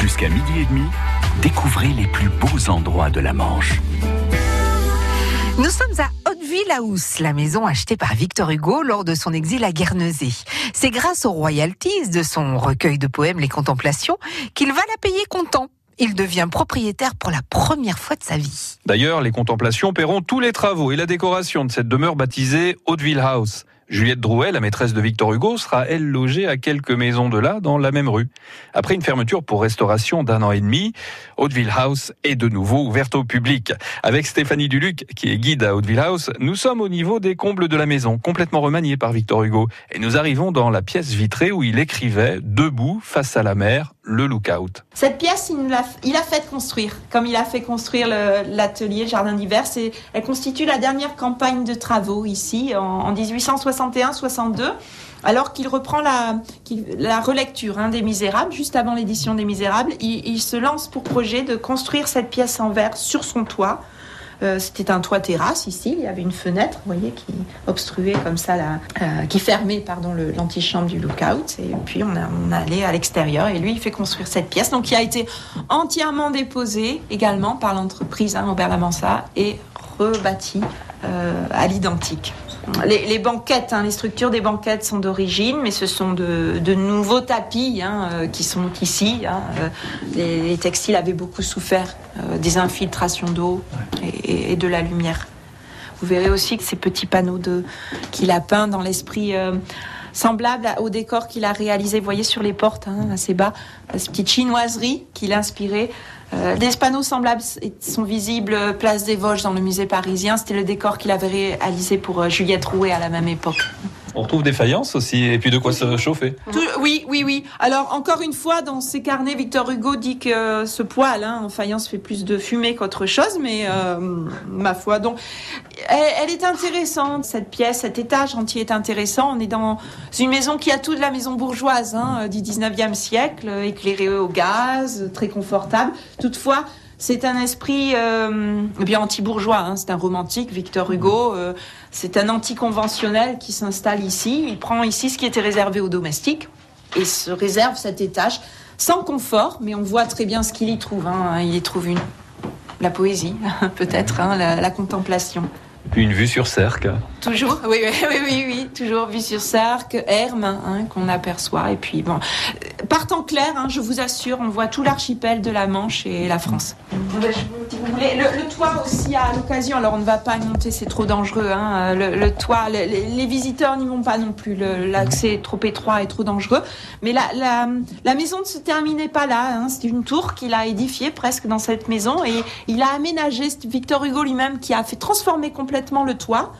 Jusqu'à midi et demi, découvrez les plus beaux endroits de la Manche. Nous sommes à Hauteville-House, la maison achetée par Victor Hugo lors de son exil à Guernesey. C'est grâce aux royalties de son recueil de poèmes Les Contemplations qu'il va la payer content. Il devient propriétaire pour la première fois de sa vie. D'ailleurs, les contemplations paieront tous les travaux et la décoration de cette demeure baptisée Hauteville House. Juliette Drouet, la maîtresse de Victor Hugo, sera elle logée à quelques maisons de là, dans la même rue. Après une fermeture pour restauration d'un an et demi, Hauteville House est de nouveau ouverte au public. Avec Stéphanie Duluc, qui est guide à Hauteville House, nous sommes au niveau des combles de la maison, complètement remaniés par Victor Hugo. Et nous arrivons dans la pièce vitrée où il écrivait, debout, face à la mer, le lookout. Cette pièce, il a, fait construire, comme il a fait construire l'atelier Jardin d'hiver. Elle constitue la dernière campagne de travaux ici, en, en 1861-62 alors qu'il reprend la, la relecture hein, des Misérables, juste avant l'édition des Misérables, il, il, se lance pour projet de construire cette pièce en verre sur son toit, euh, c'était un toit terrasse ici. Il y avait une fenêtre, voyez, qui obstruait comme ça, euh, qui fermait pardon l'antichambre du lookout. Et puis on, a, allait à l'extérieur et lui il fait construire cette pièce, donc qui a été entièrement déposée également par l'entreprise hein, Aubert Lamansa et rebâtie euh, à l'identique. Les, banquettes, hein, les structures des banquettes sont d'origine, mais ce sont de, nouveaux tapis hein, euh, qui sont ici. Hein, euh, les, textiles avaient beaucoup souffert euh, des infiltrations d'eau et, de la lumière. Vous verrez aussi que ces petits panneaux qu'il a peints dans l'esprit semblable au décor qu'il a réalisé, vous voyez sur les portes, assez bas, cette petite chinoiserie qu'il a inspirée. Euh, des panneaux semblables sont visibles euh, place des Vosges dans le musée parisien. C'était le décor qu'il avait réalisé pour euh, Juliette Rouet à la même époque. On retrouve des faïences aussi, et puis de quoi se chauffer. oui, oui, oui. Alors, encore une fois, dans ses carnets, Victor Hugo dit que ce poêle hein, en faïence fait plus de fumée qu'autre chose, mais ma foi. Donc, elle, est intéressante, cette pièce, cet étage entier est intéressant. On est dans une maison qui a tout de la maison bourgeoise hein, du 19e siècle, éclairée au gaz, très confortable. Toutefois, c'est un esprit euh, bien anti-bourgeois, hein, c'est un romantique, Victor Hugo. Euh, c'est un anticonventionnel qui s'installe ici. Il prend ici ce qui était réservé aux domestiques et se réserve cet étage sans confort, mais on voit très bien ce qu'il y trouve. Hein. Il y trouve une, la poésie, peut-être, hein, la contemplation. Puis une vue sur Cercle. Toujours, oui, oui, oui, oui, toujours vue sur Cercle, Hermes, hein, qu'on aperçoit. Et puis, bon, partant clair, hein, je vous assure, on voit tout l'archipel de la Manche et la France. Le, toit aussi à l'occasion, alors on ne va pas monter, c'est trop dangereux. Hein, le, toit, les, visiteurs n'y vont pas non plus, l'accès est trop étroit et trop dangereux. Mais la maison ne se terminait pas là, hein, c'est une tour qu'il a édifiée presque dans cette maison et il a aménagé, Victor Hugo lui-même qui a fait transformer complètement le toit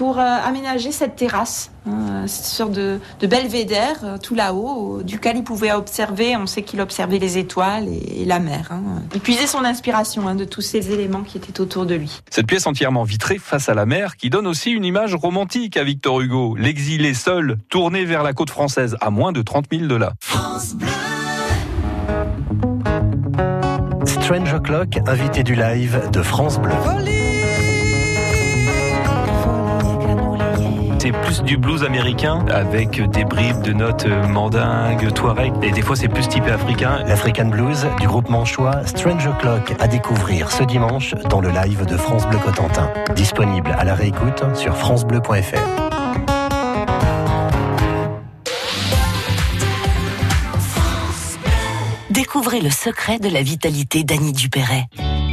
pour euh, aménager cette terrasse, hein, cette sorte de, belvédère euh, tout là-haut, duquel il pouvait observer, on sait qu'il observait les étoiles et, la mer. Hein. Il puisait son inspiration hein, de tous ces éléments qui étaient autour de lui. Cette pièce entièrement vitrée face à la mer qui donne aussi une image romantique à Victor Hugo, l'exilé seul, tourné vers la côte française à moins de 30 000 de là. Stranger Clock, invité du live de France Bleu. C'est plus du blues américain avec des bribes de notes euh, mandingues, touareg et des fois c'est plus typé africain. L'African Blues du groupe manchois Stranger Clock à découvrir ce dimanche dans le live de France Bleu Cotentin. Disponible à la réécoute sur francebleu.fr. Découvrez le secret de la vitalité d'Annie Dupéret.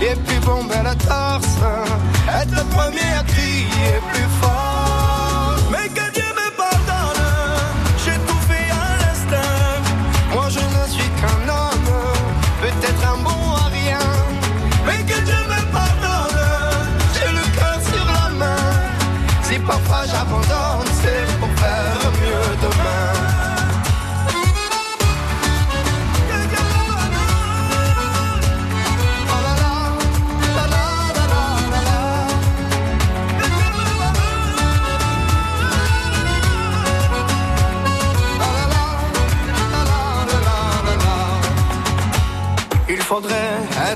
et puis bomber la torse, être le premier à crier plus fort.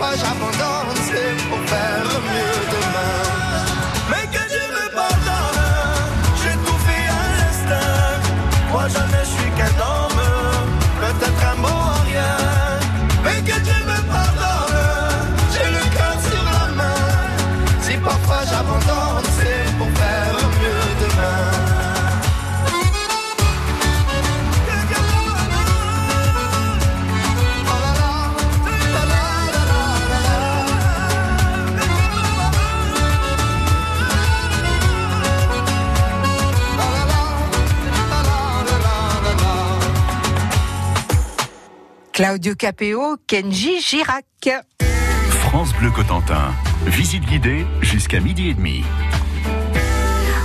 Si parfois Claudio Capéo, Kenji Girac. France Bleu Cotentin. Visite guidée jusqu'à midi et demi.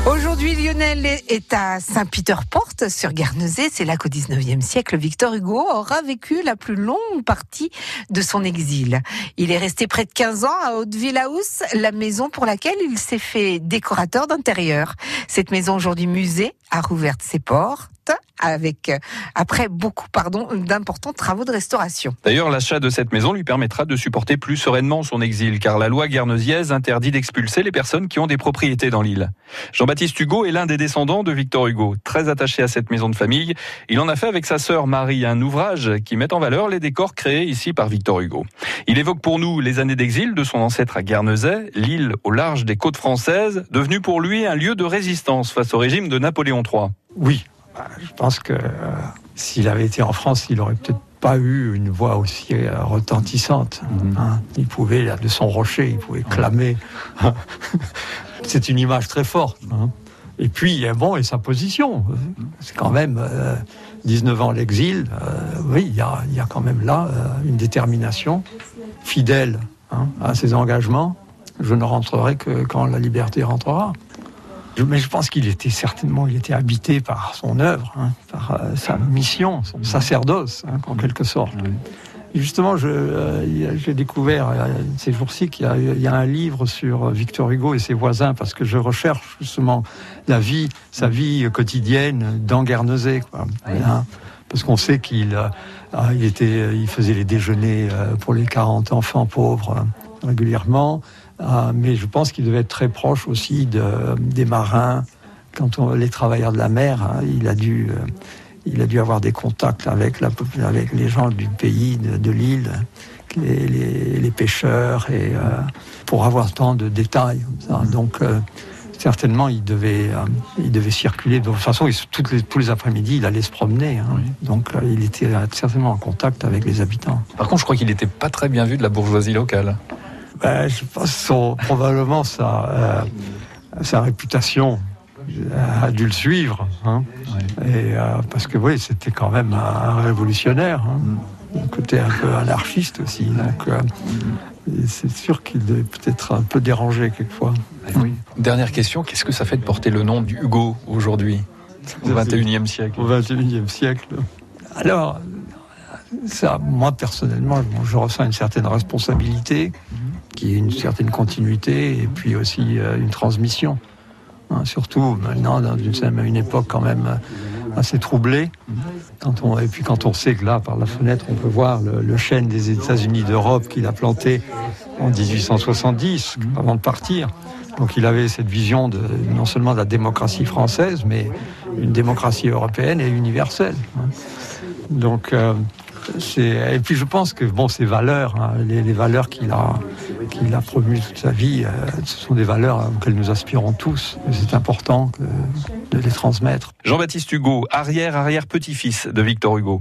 Aujourd'hui, Lionel est à Saint-Peter-Port sur Guernesey. C'est là qu'au 19e siècle, Victor Hugo aura vécu la plus longue partie de son exil. Il est resté près de 15 ans à Hauteville House, la maison pour laquelle il s'est fait décorateur d'intérieur. Cette maison aujourd'hui musée a rouvert ses portes avec après beaucoup pardon d'importants travaux de restauration. D'ailleurs, l'achat de cette maison lui permettra de supporter plus sereinement son exil, car la loi guernesiaise interdit d'expulser les personnes qui ont des propriétés dans l'île. Jean-Baptiste Hugo est l'un des descendants de Victor Hugo. Très attaché à cette maison de famille, il en a fait avec sa sœur Marie un ouvrage qui met en valeur les décors créés ici par Victor Hugo. Il évoque pour nous les années d'exil de son ancêtre à Guernesey, l'île au large des côtes françaises, devenue pour lui un lieu de résistance face au régime de Napoléon III. Oui, je pense que euh, s'il avait été en France, il aurait peut-être pas eu une voix aussi euh, retentissante. hein. Il pouvait, là, de son rocher, il pouvait clamer. C'est une image très forte. hein. Et puis, bon, et sa position. C'est quand même euh, 19 ans l'exil. euh, oui, il y a, il y a quand même là euh, une détermination fidèle hein, à ses engagements. Je ne rentrerai que quand la liberté rentrera. Mais je pense qu'il était certainement, il était habité par son œuvre, hein, par euh, sa mission, son sacerdoce, hein, en quelque sorte. Et justement, euh, j'ai découvert euh, ces jours-ci qu'il y, a- il y a un livre sur Victor Hugo et ses voisins, parce que je recherche justement la vie, sa vie quotidienne dans Guernesey. Quoi, Hein, parce qu'on sait qu'il il était, il faisait les déjeuners pour les 40 enfants pauvres euh, régulièrement. Ah, mais je pense qu'il devait être très proche aussi de, des marins, quand on, les travailleurs de la mer, hein, il a dû, euh, il a dû avoir des contacts avec, la, avec les gens du pays, de, de l'île, les, les, les, pêcheurs, et euh, pour avoir tant de détails. Ça. Donc, euh, certainement, il devait, il devait circuler. De toute façon, il, toutes les, tous les après-midi, il allait se promener. Hein. Oui. Donc, il était certainement en contact avec les habitants. Par contre, je crois qu'il n'était pas très bien vu de la bourgeoisie locale. Ben, je pense son, probablement sa, euh, sa réputation a dû le suivre. Hein. Oui. Et, euh, parce que oui, c'était quand même un, un révolutionnaire. Hein. Mm. Un côté un peu anarchiste aussi. Donc, euh, c'est sûr qu'il devait peut-être un peu dérangé quelquefois. Oui. Dernière question, qu'est-ce que ça fait de porter le nom du Hugo aujourd'hui, au XXIe siècle? Au XXIe siècle. Alors, ça, moi personnellement, je ressens une certaine responsabilité, qui est une certaine continuité, et puis aussi euh, une transmission. Hein, surtout maintenant, dans une, une époque quand même assez troublée. Quand on, et puis quand on sait que là, par la fenêtre, on peut voir le, le chêne des États-Unis d'Europe qu'il a planté en 1870, avant de partir. Donc il avait cette vision de, non seulement de la démocratie française, mais une démocratie européenne et universelle. Donc, euh, et puis je pense que bon, ces valeurs, hein, les, valeurs qu'il a, qu'il a promues toute sa vie, euh, ce sont des valeurs auxquelles nous aspirons tous. C'est important que, de les transmettre. Jean-Baptiste Hugo, arrière-arrière-petit-fils de Victor Hugo.